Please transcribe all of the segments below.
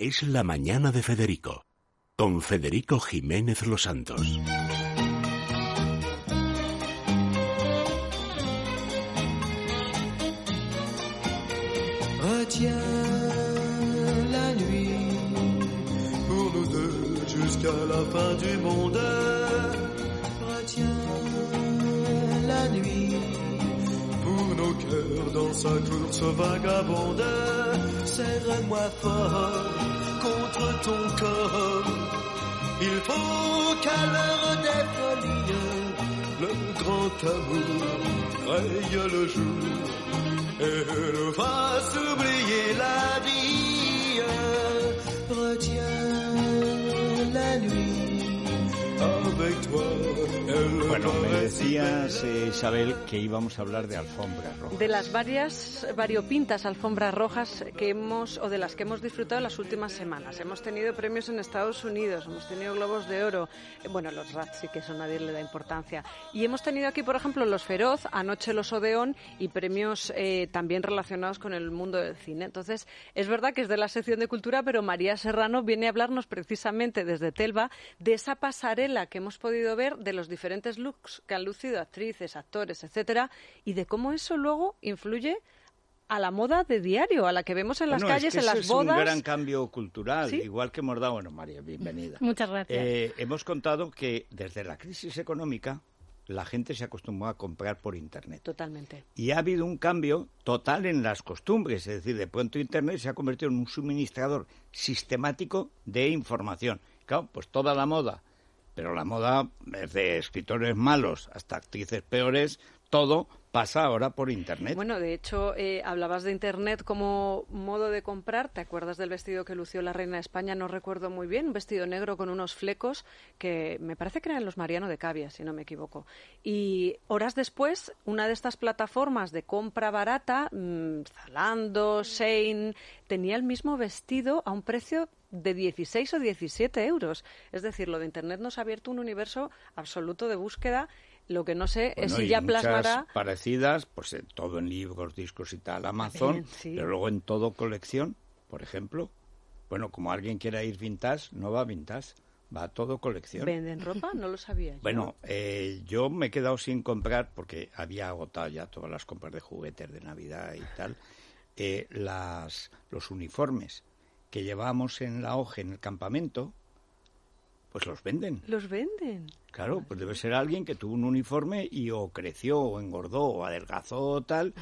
es La Mañana de Federico, con Federico Jiménez Los Santos. Cœurs dans sa course vagabonde. Serre-moi fort contre ton corps. Il faut qu'à l'heure des folies, le grand amour raye le jour et nous fasse oublier la vie. Retiens la nuit avec toi. Bueno, me paraît decías, eh, Isabel, que íbamos a hablar de alfombras rojas. De las varias variopintas alfombras rojas que hemos o de las que hemos disfrutado las últimas semanas. Hemos tenido premios en Estados Unidos, hemos tenido globos de oro, eh, bueno, los Rats sí que eso nadie le da importancia. Y hemos tenido aquí, por ejemplo, los Feroz, anoche los Odeón y premios eh, también relacionados con el mundo del cine. Entonces, es verdad que es de la sección de cultura, pero María Serrano viene a hablarnos precisamente desde Telva de esa pasarela que hemos podido ver de los diferentes looks que han lucido actrices, actores, etcétera, y de cómo eso luego influye a la moda de diario, a la que vemos en las Bueno, es calles, que en eso las es bodas. un gran cambio cultural, ¿Sí? igual que hemos dado. Bueno, María, bienvenida. Muchas gracias. Eh, hemos contado que desde la crisis económica la gente se acostumbró a comprar por Internet. Totalmente. Y ha habido un cambio total en las costumbres, es decir, de pronto Internet se ha convertido en un suministrador sistemático de información. Claro, pues toda la moda, pero la moda desde escritores malos hasta actrices peores, todo pasa ahora por Internet. Bueno, de hecho, eh, hablabas de Internet como modo de comprar. ¿Te acuerdas del vestido que lució la reina de España? No recuerdo muy bien. Un vestido negro con unos flecos que me parece que eran los Mariano de Cavia, si no me equivoco. Y horas después, una de estas plataformas de compra barata, mm, Zalando, Shein, tenía el mismo vestido a un precio de 16 o 17 euros. Es decir, lo de Internet nos ha abierto un universo absoluto de búsqueda. Lo que no sé es si ya plasmará parecidas, pues en todo en libros, discos y tal, Amazon, sí. pero luego en todo colección, por ejemplo. Bueno, como alguien quiera ir vintage, no va vintage, va a todo colección. ¿Venden ropa? No lo sabía yo. Bueno, eh, yo me he quedado sin comprar porque había agotado ya todas las compras de juguetes de Navidad y tal. eh, las, los uniformes que llevábamos en la hoja en el campamento, pues los venden. Los venden. Claro, pues debe ser alguien que tuvo un uniforme y o creció o engordó o adelgazó o tal.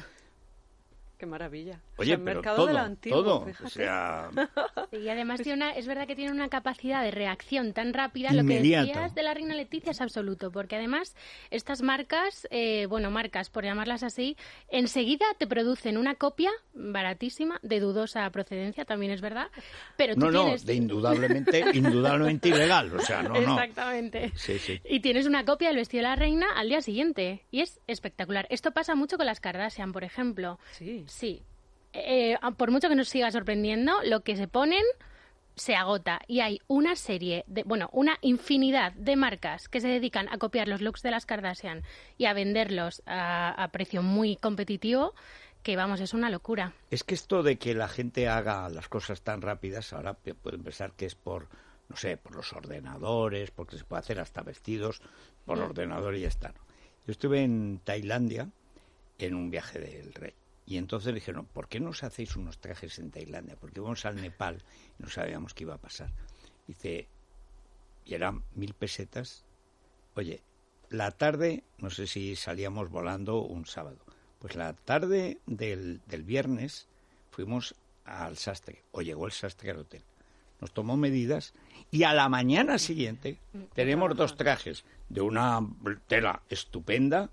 Qué maravilla. O Oye, sea, el pero mercado todo, de lo antiguo, todo. fíjate. O sea, Y además tiene una, es verdad que tiene una capacidad de reacción tan rápida. Lo Inmediato. que decías de la reina Leticia es absoluto, porque además estas marcas, eh, bueno, marcas por llamarlas así, enseguida te producen una copia baratísima, de dudosa procedencia, también es verdad, pero tú no, no, tienes... de indudablemente, indudablemente ilegal. O sea, no, no. Exactamente. Sí, sí. Y tienes una copia del vestido de la reina al día siguiente. Y es espectacular. Esto pasa mucho con las Kardashian, por ejemplo. Sí. Sí. Eh, por mucho que nos siga sorprendiendo, lo que se ponen se agota y hay una serie de, bueno, una infinidad de marcas que se dedican a copiar los looks de las Kardashian y a venderlos a, a precio muy competitivo que vamos, es una locura. Es que esto de que la gente haga las cosas tan rápidas, ahora pueden pensar que es por, no sé, por los ordenadores, porque se puede hacer hasta vestidos por ordenador y ya está. Yo estuve en Tailandia en un viaje del rey. Y entonces le dijeron, ¿por qué no os hacéis unos trajes en Tailandia? Porque íbamos al Nepal y no sabíamos qué iba a pasar. Dice, y eran mil pesetas. Oye, la tarde, no sé si salíamos volando un sábado, pues la tarde del, del viernes fuimos al sastre, o llegó el sastre al hotel. Nos tomó medidas y a la mañana siguiente tenemos dos trajes de una tela estupenda,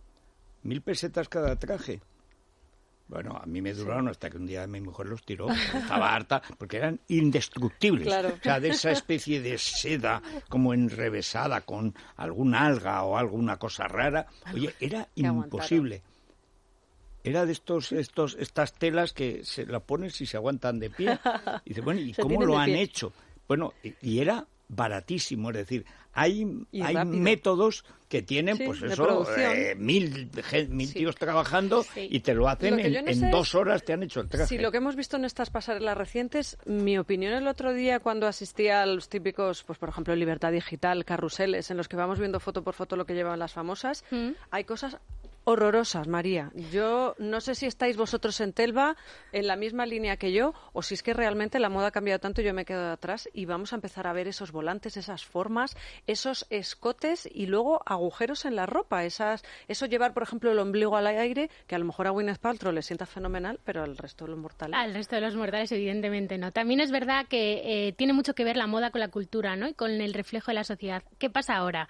mil pesetas cada traje. Bueno, a mí me duraron hasta que un día mi mujer los tiró, estaba harta, porque eran indestructibles. Claro. O sea, de esa especie de seda como enrevesada con alguna alga o alguna cosa rara. Oye, era Que aguantaron. imposible. Era de estos, estos, estas telas que se la pones y se aguantan de pie. Y dice, bueno, ¿y cómo lo han hecho? Bueno, y, y era baratísimo, es decir, hay, hay métodos que tienen, Sí, pues eso, eh, mil, mil Sí. tíos trabajando Sí. y te lo hacen Lo en, no en sé dos horas, te han hecho el traje. Si lo que hemos visto en estas pasarelas recientes, mi opinión el otro día cuando asistía a los típicos, pues por ejemplo, Libertad Digital, carruseles, en los que vamos viendo foto por foto lo que llevan las famosas, Mm. hay cosas horrorosas, María. Yo no sé si estáis vosotros en Telva en la misma línea que yo o si es que realmente la moda ha cambiado tanto y yo me he quedado atrás y vamos a empezar a ver esos volantes, esas formas, esos escotes y luego agujeros en la ropa, esas eso llevar, por ejemplo, el ombligo al aire, que a lo mejor a Gwyneth Paltrow le sienta fenomenal, pero al resto de los mortales Al resto de los mortales, evidentemente no. También es verdad que eh, tiene mucho que ver la moda con la cultura, ¿no? Y con el reflejo de la sociedad. ¿Qué pasa ahora?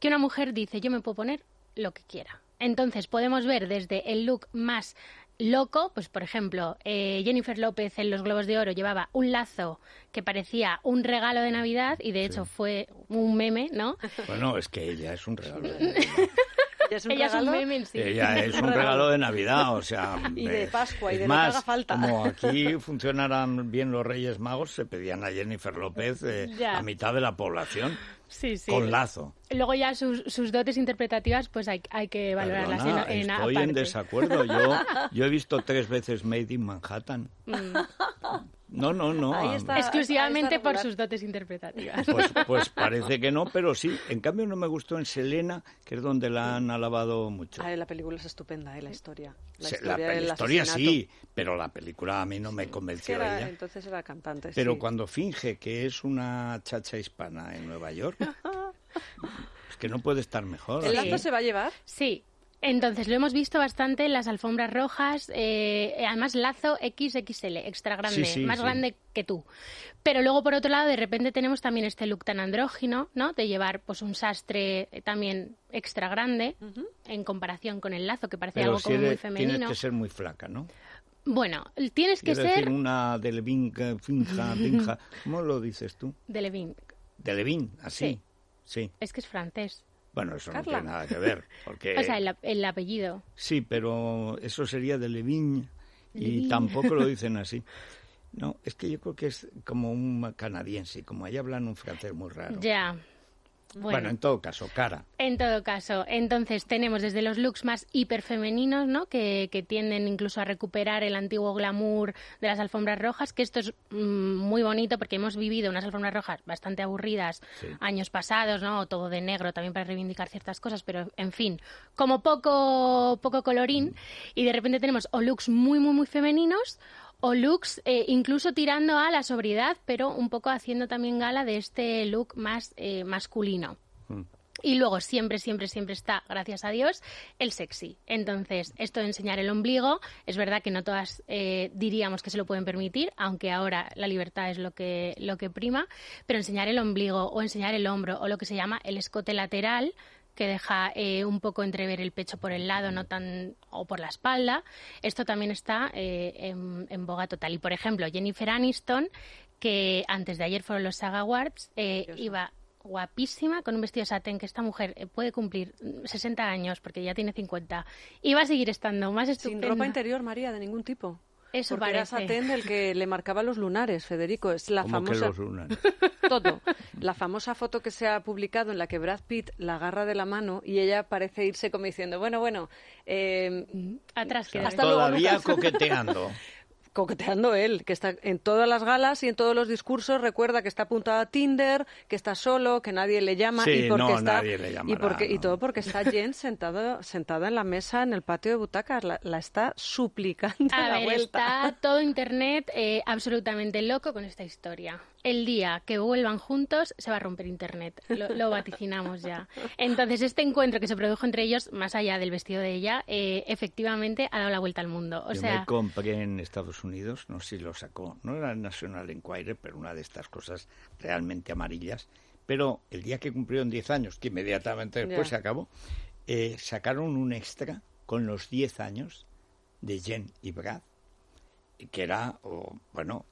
Que una mujer dice, yo me puedo poner lo que quiera. Entonces podemos ver desde el look más loco, pues por ejemplo, eh, Jennifer López en los Globos de Oro llevaba un lazo que parecía un regalo de Navidad y de hecho fue un meme, ¿no? Bueno, es que ella es un regalo. de Ya es un Ella es un regalo. meme en sí. Ella es un regalo de Navidad, o sea... Y de Pascua, y de lo que más, haga falta. como aquí funcionaran bien los Reyes Magos, se pedían a Jennifer López eh, a mitad de la población Sí, sí. con lazo. Luego ya sus, sus dotes interpretativas, pues hay, hay que valorarlas Perdona, en, en estoy en desacuerdo. Yo, yo he visto tres veces Made in Manhattan. No, no, no. Ahí a- está. Exclusivamente Ahí está por sus dotes interpretativas. Pues, pues parece que no, pero sí. En cambio no me gustó en Selena, que es donde la han alabado mucho. Ay, la película es estupenda, ¿eh? la historia. La Se- historia, la, del historia sí, pero la película a mí no me convenció era- ella. entonces era cantante. Pero sí. cuando finge que es una chacha hispana en Nueva York, es que no puede estar mejor. ¿El lazo se va a llevar? Sí. Entonces, lo hemos visto bastante en las alfombras rojas, eh, además lazo XXL, extra grande, Sí, sí, más sí. grande que tú. Pero luego, por otro lado, de repente tenemos también este look tan andrógino, ¿no? De llevar pues un sastre eh, también extra grande en comparación con el lazo, que parece Pero algo si como muy eres- tienes femenino. que ser muy flaca, ¿no? Bueno, tienes que Quiero decir, ser una de Levin, que finja, finja. ¿Cómo lo dices tú? de Levin. De Levin, así. Sí. Es que es francés. Bueno, eso Carla. no tiene nada que ver. Porque... O sea, el, el apellido. Sí, pero eso sería de Levin y tampoco lo dicen así. No, es que yo creo que es como un canadiense, como ahí hablan un francés muy raro. Ya. Bueno, Bueno, en todo caso, cara. En todo caso, entonces tenemos desde los looks más hiperfemeninos, ¿no? Que, que tienden incluso a recuperar el antiguo glamour de las alfombras rojas, que esto es mm, muy bonito porque hemos vivido unas alfombras rojas bastante aburridas Sí. años pasados, ¿no? Todo de negro también para reivindicar ciertas cosas, pero en fin, como poco, poco colorín. Y de repente tenemos o looks muy, muy, muy femeninos o looks eh, incluso tirando a la sobriedad, pero un poco haciendo también gala de este look más eh, masculino. Y luego siempre, siempre, siempre está, gracias a Dios, el sexy. Entonces, esto de enseñar el ombligo, es verdad que no todas eh, diríamos que se lo pueden permitir, aunque ahora la libertad es lo que, lo que prima, pero enseñar el ombligo o enseñar el hombro o lo que se llama el escote lateral, que deja eh, un poco entrever el pecho por el lado no tan o por la espalda, esto también está eh, en, en boga total. Y, por ejemplo, Jennifer Aniston, que antes de ayer fueron los Saga Awards, eh, iba guapísima, con un vestido satén que esta mujer puede cumplir mm, 60 años porque ya tiene 50 y va a seguir estando más Sin estupenda. ropa interior, María, de ningún tipo. Eso Porque era parece. satén del que le marcaba los lunares, Federico. Es la que famosa... los. Todo. La famosa foto que se ha publicado en la que Brad Pitt la agarra de la mano y ella parece irse como diciendo, bueno, bueno, eh, Atrás queda. Hasta luego, Todavía coqueteando. coqueteando él, que está en todas las galas y en todos los discursos, recuerda que está apuntado a Tinder, que está solo, que nadie le llama Sí, y porque no, está nadie le y todo porque está Jen sentado sentada en la mesa en el patio de butacas, la, la está suplicando A la ver, vuelta. está todo Internet eh, absolutamente loco con esta historia. El día que vuelvan juntos se va a romper Internet, lo, lo vaticinamos ya. Entonces, este encuentro que se produjo entre ellos, más allá del vestido de ella, eh, efectivamente ha dado la vuelta al mundo. O Yo sea, me compré en Estados Unidos, no sé si lo sacó, no era el National Enquirer, pero una de estas cosas realmente amarillas. Pero el día que cumplieron 10 años, que inmediatamente después Ya. se acabó, eh, sacaron un extra con los 10 años de Jen y Brad, que era, oh, bueno,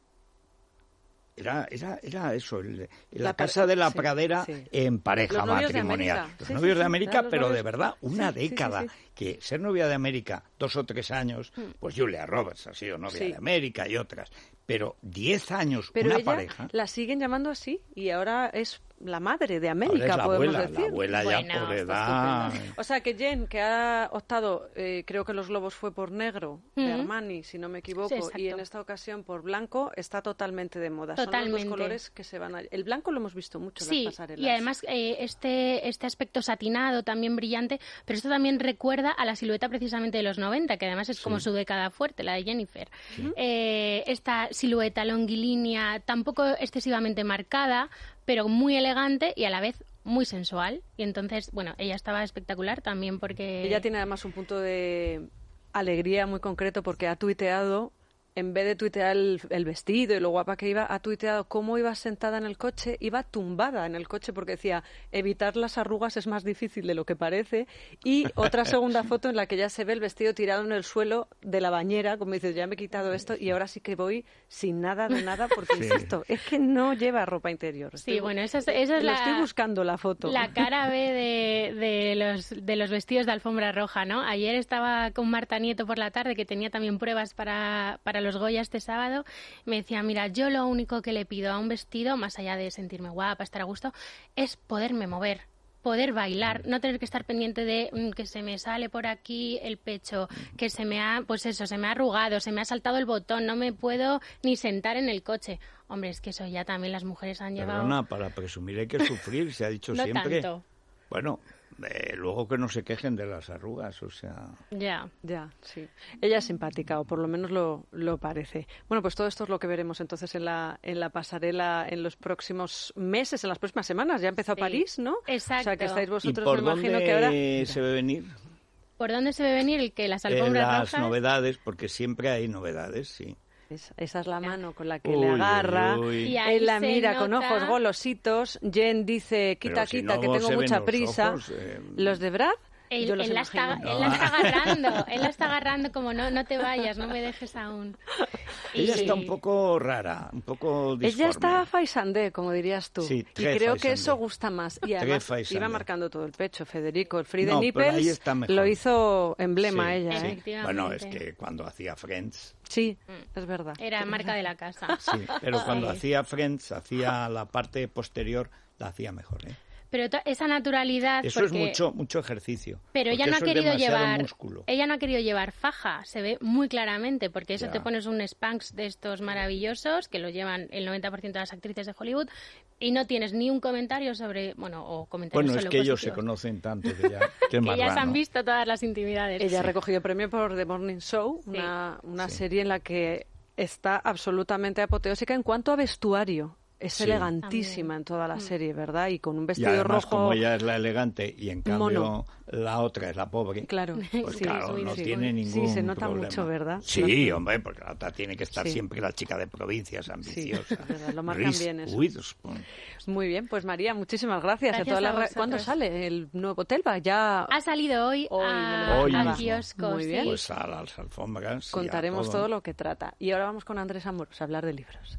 Era, era, era eso, el- la, La casa de la sí, pradera sí. en pareja Los matrimonial. Los novios de América, pero de verdad, una década. Que ser novia de América dos o tres años, pues Julia Roberts ha sido novia Sí. de América y otras. Pero diez años, Pero una ella pareja. la siguen llamando así y ahora es la madre de Ahora América, es la podemos abuela, decir. la abuela ya Bueno, por edad. O sea que Jen, que ha optado, eh, creo que los globos fue por negro de. Armani, si no me equivoco, Sí, y en esta ocasión por blanco, está totalmente de moda. Son los Totalmente. dos colores que se van a... El blanco lo hemos visto mucho en Sí, las pasarelas. y además eh, este, este aspecto satinado, también brillante, pero esto también recuerda a la silueta precisamente de los 90, que además es como su década fuerte, la de Jennifer. Eh, esta silueta longilínea, tampoco excesivamente marcada, pero muy elegante y a la vez muy sensual. Y entonces, bueno, ella estaba espectacular también porque... Ella tiene además un punto de alegría muy concreto porque ha tuiteado, en vez de tuitear el, el vestido y lo guapa que iba, ha tuiteado cómo iba sentada en el coche, iba tumbada en el coche porque decía, evitar las arrugas es más difícil de lo que parece. Y otra segunda foto en la que ya se ve el vestido tirado en el suelo de la bañera, como dices, ya me he quitado esto y ahora sí que voy sin nada de nada porque, Sí. insisto, es que no lleva ropa interior. Sí, bueno, esa es, esa es lo la... estoy buscando la foto. La cara B de, de los, de los vestidos de alfombra roja, ¿no? Ayer estaba con Marta Nieto por la tarde, que tenía también pruebas para, para los Goya este sábado. Me decía, mira, yo lo único que le pido a un vestido, más allá de sentirme guapa, estar a gusto, es poderme mover poder bailar, no tener que estar pendiente de mm, que se me sale por aquí el pecho, que se me ha, pues eso, se me ha arrugado, se me ha saltado el botón, no me puedo ni sentar en el coche. Hombre, es que eso ya también las mujeres han llevado. Perdona, para presumir hay que sufrir, se ha dicho No siempre. tanto. Bueno, eh, luego que no se quejen de las arrugas, o sea. Ya. Ya, sí. Ella es simpática, o por lo menos lo, lo parece. Bueno, pues todo esto es lo que veremos entonces en la, en la pasarela en los próximos meses, en las próximas semanas. Ya empezó Sí. París, ¿no? Exacto. O sea que estáis ¿Y vosotros, por me imagino dónde que ahora... se ve venir? ¿Por dónde se ve venir el que las Eh, alfombras las rojas? novedades, porque siempre hay novedades, sí. Es- esa es la mano con la que Uy, le agarra. uy. Y ahí Él la mira con ojos golositos. Jen dice, quita, Pero si quita, no que tengo mucha prisa. ojos, eh, Los de Brad, Él, yo los él la está, él la está agarrando, él la está agarrando como no, no te vayas, no me dejes aún. Ella está un poco rara, un poco disforme. Ella está faisandé, como dirías tú. Sí, y creo que eso gusta más. Y además iba marcando todo el pecho, Federico. El Free de No, Nipples lo hizo emblema Sí, ella, sí. ¿eh? Bueno, es que cuando hacía Friends, Sí, es verdad. Era marca de la casa. sí, pero cuando hacía Friends, hacía la parte posterior, la hacía mejor, ¿eh? Pero esa naturalidad. Eso porque- es mucho, mucho ejercicio. Pero ella no ha querido llevar. músculo. Ella no ha querido llevar faja, se ve muy claramente, porque eso Ya. te pones un Spanx de estos maravillosos que lo llevan el 90% de las actrices de Hollywood y no tienes ni un comentario sobre. Bueno, o comentarios Bueno, es que ellos se conocen tanto que ya, que ya se han visto todas las intimidades. Ella ha recogido premio por The Morning Show, Sí. una, una Sí. serie en la que está absolutamente apoteósica en cuanto a vestuario. Es Sí. elegantísima También. en toda la serie, ¿verdad? Y con un Y vestido además, rojo. como ella es la elegante y en cambio mono. la otra es la pobre, Claro, pues sí, claro, sí, no sí. tiene Sí, ningún se nota problema. mucho, ¿verdad? Sí, Lo- hombre, porque la otra tiene que estar Sí. siempre la chica de provincias, ambiciosa. lo marcan Reese bien eso. Witherspoon. Muy bien, pues María, muchísimas gracias. Gracias a vosotros. ¿Cuándo sale el nuevo Telva? Ya Ha salido hoy, Hoy a, al kiosco. Muy sí. bien. Pues a las alfombras. y a contaremos todo lo que trata. Y ahora vamos con Andrés Amoros a hablar de libros.